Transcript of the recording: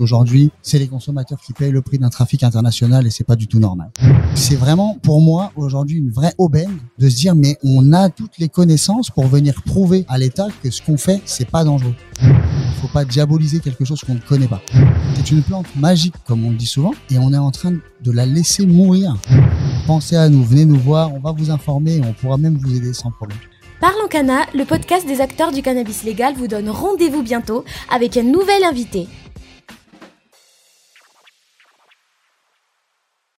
Aujourd'hui, c'est les consommateurs qui payent le prix d'un trafic international et c'est pas du tout normal. C'est vraiment pour moi aujourd'hui une vraie aubaine de se dire mais on a toutes les connaissances pour venir prouver à l'État que ce qu'on fait c'est pas dangereux. Il faut pas diaboliser quelque chose qu'on ne connaît pas. C'est une plante magique comme on le dit souvent et on est en train de la laisser mourir. Pensez à nous, venez nous voir, on va vous informer et on pourra même vous aider sans problème. Parlons Cana, le podcast des acteurs du cannabis légal vous donne rendez-vous bientôt avec un nouvel invité.